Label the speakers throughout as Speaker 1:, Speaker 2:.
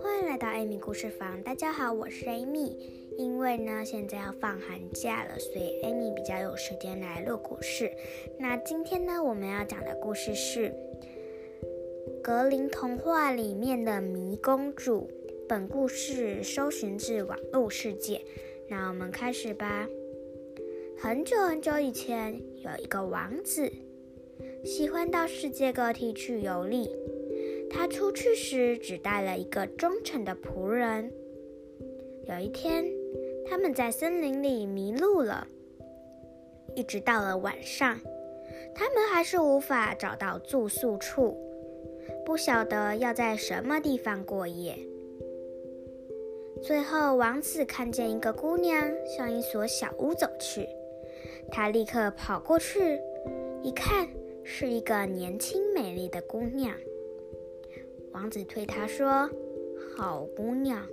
Speaker 1: 欢迎来到艾米故事房，大家好，我是艾米。因为呢，现在要放寒假了，所以艾米比较有时间来录故事。那今天呢，我们要讲的故事是格林童话里面的迷公主。本故事搜寻自网络世界。那我们开始吧。很久很久以前，有一个王子，喜欢到世界各地去游历。他出去时只带了一个忠诚的仆人。有一天，他们在森林里迷路了，一直到了晚上，他们还是无法找到住宿处，不晓得要在什么地方过夜。最后，王子看见一个姑娘向一所小屋走去，他立刻跑过去，一看是一个年轻美丽的姑娘。王子对她说：“好姑娘，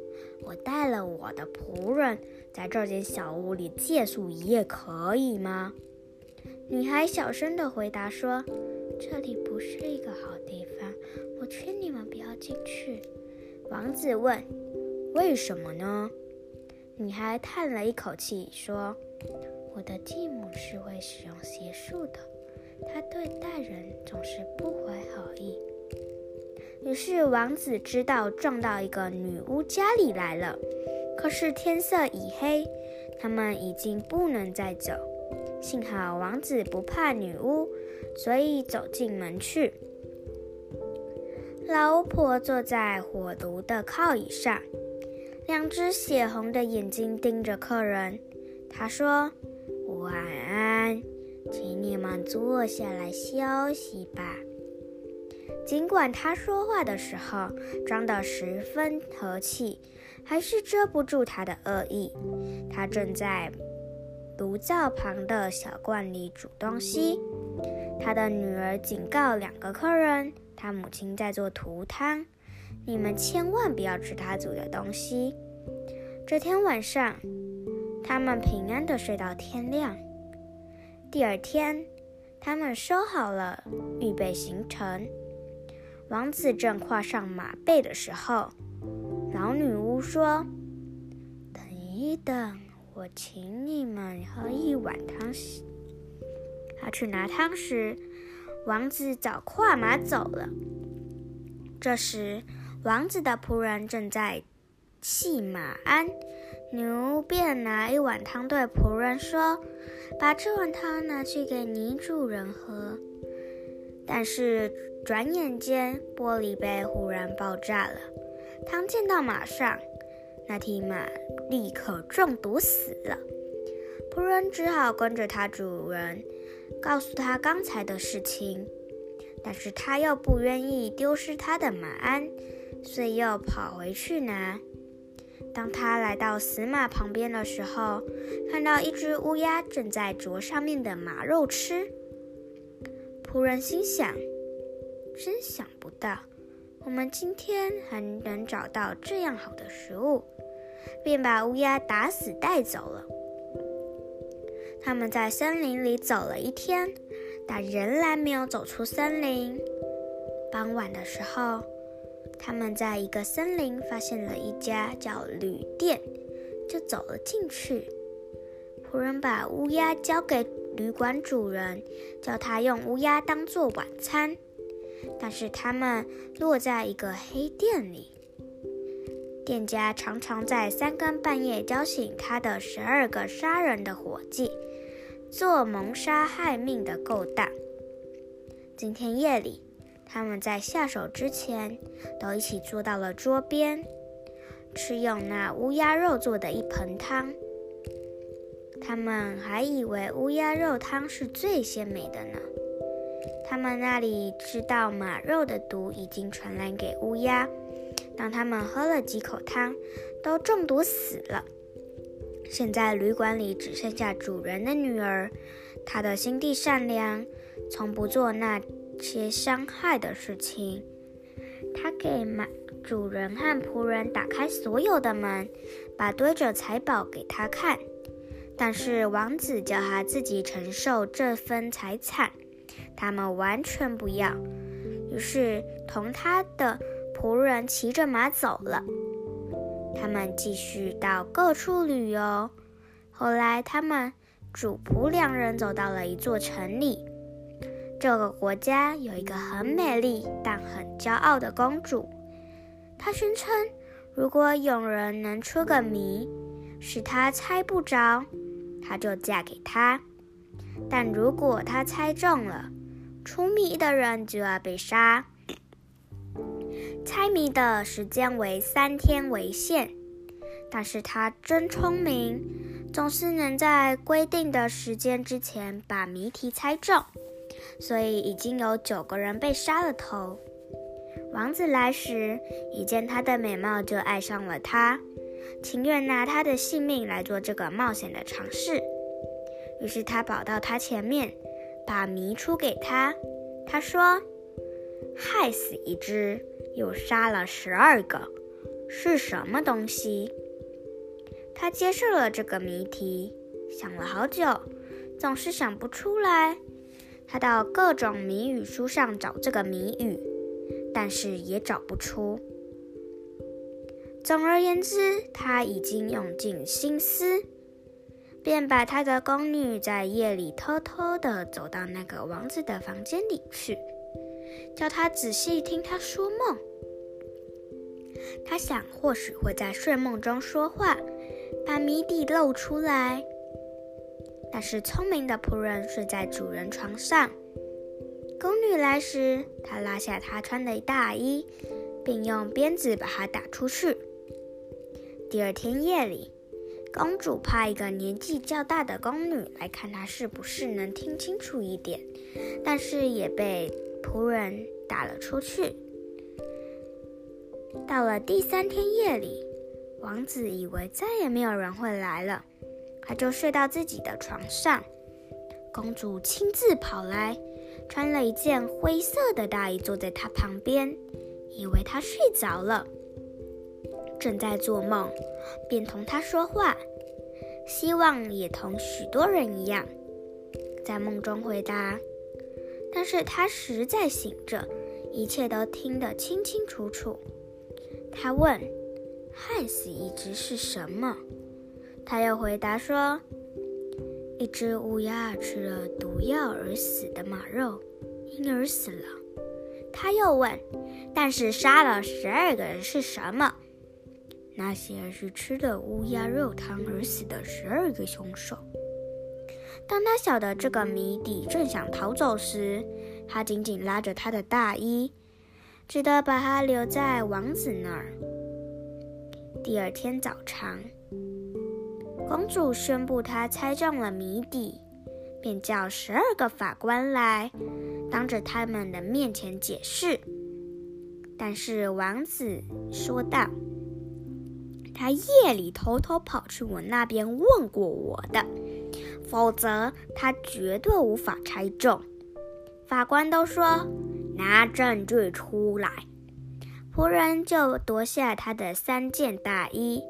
Speaker 1: 我带了我的仆人，在这间小屋里借宿一夜，可以吗？”女孩小声地回答说：“这里不是一个好地方，我劝你们不要进去。”王子问。为什么呢？女孩叹了一口气说：“我的继母是会使用邪术的，他对待人总是不怀好意。”于是王子知道撞到一个女巫家里来了。可是天色已黑，他们已经不能再走。幸好王子不怕女巫，所以走进门去。老巫婆坐在火炉的靠椅上。两只血红的眼睛盯着客人，她说：“晚安，请你们坐下来休息吧。”尽管他说话的时候装得十分和气，还是遮不住他的恶意。他正在炉灶旁的小罐里煮东西。他的女儿警告两个客人：“他母亲在做涂汤。”你们千万不要吃他煮的东西。这天晚上，他们平安的睡到天亮。第二天，他们收好了，预备行程。王子正跨上马背的时候，老女巫说：“等一等，我请你们喝一碗汤。”他去拿汤时，王子早跨马走了。这时，王子的仆人正在系马鞍，牛便拿一碗汤对仆人说：“把这碗汤拿去给女主人喝。”但是转眼间，玻璃杯忽然爆炸了，汤溅到马上，那匹马立刻中毒死了。仆人只好跟着他主人，告诉他刚才的事情，但是他又不愿意丢失他的马鞍。所以又跑回去拿。当他来到死马旁边的时候，看到一只乌鸦正在啄上面的马肉吃。仆人心想：真想不到，我们今天还能找到这样好的食物，便把乌鸦打死带走了。他们在森林里走了一天，但仍然没有走出森林。傍晚的时候。他们在一个森林发现了一家叫旅店，就走了进去。仆人把乌鸦交给旅馆主人，叫他用乌鸦当做晚餐。但是他们落在一个黑店里，店家常常在三更半夜叫醒他的十二个杀人的伙计，做谋杀害命的勾当。今天夜里。他们在下手之前，都一起坐到了桌边，吃用那乌鸦肉做的一盆汤。他们还以为乌鸦肉汤是最鲜美的呢。他们那里知道马肉的毒已经传染给乌鸦，当他们喝了几口汤，都中毒死了。现在旅馆里只剩下主人的女儿，她的心地善良，从不做那。些伤害的事情，他给马主人和仆人打开所有的门，把堆着财宝给他看。但是王子叫他自己承受这份财产，他们完全不要，于是同他的仆人骑着马走了。他们继续到各处旅游。后来，他们主仆两人走到了一座城里。这个国家有一个很美丽但很骄傲的公主。她宣称，如果有人能出个谜，使她猜不着，她就嫁给他；但如果她猜中了，出谜的人就要被杀。猜谜的时间为三天为限，但是她真聪明，总是能在规定的时间之前把谜题猜中，所以已经有九个人被杀了头。王子来时，一见她的美貌就爱上了她，情愿拿她的性命来做这个冒险的尝试。于是他跑到她前面，把谜出给她。他说：“害死一只。”又杀了十二个，是什么东西？他接受了这个谜题，想了好久，总是想不出来。他到各种谜语书上找这个谜语，但是也找不出。总而言之，他已经用尽心思，便把他的宫女在夜里偷偷的走到那个王子的房间里去。叫他仔细听他说梦。他想，或许会在睡梦中说话，把谜底露出来。但是聪明的仆人睡在主人床上。宫女来时，他拉下她穿的大衣，并用鞭子把她打出去。第二天夜里，公主派一个年纪较大的宫女来看她是不是能听清楚一点，但是也被。仆人打了出去。到了第三天夜里，王子以为再也没有人会来了，他就睡到自己的床上。公主亲自跑来，穿了一件灰色的大衣，坐在他旁边，以为他睡着了，正在做梦，便同他说话，希望也同许多人一样，在梦中回答。但是他实在醒着，一切都听得清清楚楚。他问：“害死一只是什么？”他又回答说：“一只乌鸦吃了毒药而死的马肉，因而死了。”他又问：“但是杀了十二个人是什么？”那些是吃了乌鸦肉汤而死的十二个凶手。当他晓得这个谜底，正想逃走时，他紧紧拉着他的大衣，只得把他留在王子那儿。第二天早晨，公主宣布她猜中了谜底，便叫十二个法官来，当着他们的面前解释。但是王子说道：“他夜里偷偷跑去我那边问过我的。”否则，他绝对无法猜中。法官都说：“拿证据出来。”仆人就夺下他的三件大衣。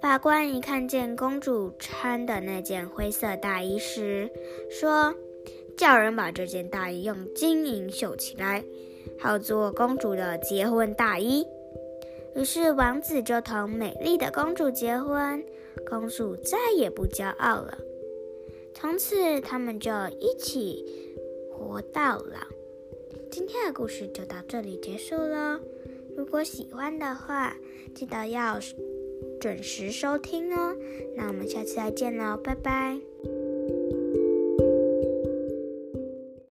Speaker 1: 法官一看见公主穿的那件灰色大衣时，说：“叫人把这件大衣用金银绣起来，好做公主的结婚大衣。”于是王子就同美丽的公主结婚，公主再也不骄傲了。从此，他们就一起活到老。今天的故事就到这里结束了。如果喜欢的话，记得要准时收听哦。那我们下次再见喽，拜拜。